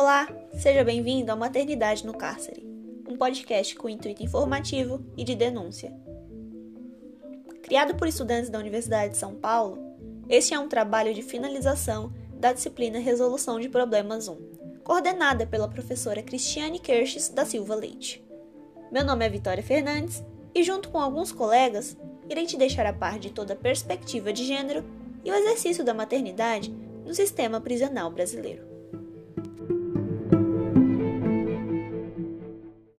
Olá, seja bem-vindo ao Maternidade no Cárcere, um podcast com intuito informativo e de denúncia. Criado por estudantes da Universidade de São Paulo, este é um trabalho de finalização da disciplina Resolução de Problemas 1, coordenada pela professora Cristiane Kirches da Silva Leite. Meu nome é Vitória Fernandes e, junto com alguns colegas, irei te deixar a par de toda a perspectiva de gênero e o exercício da maternidade no sistema prisional brasileiro.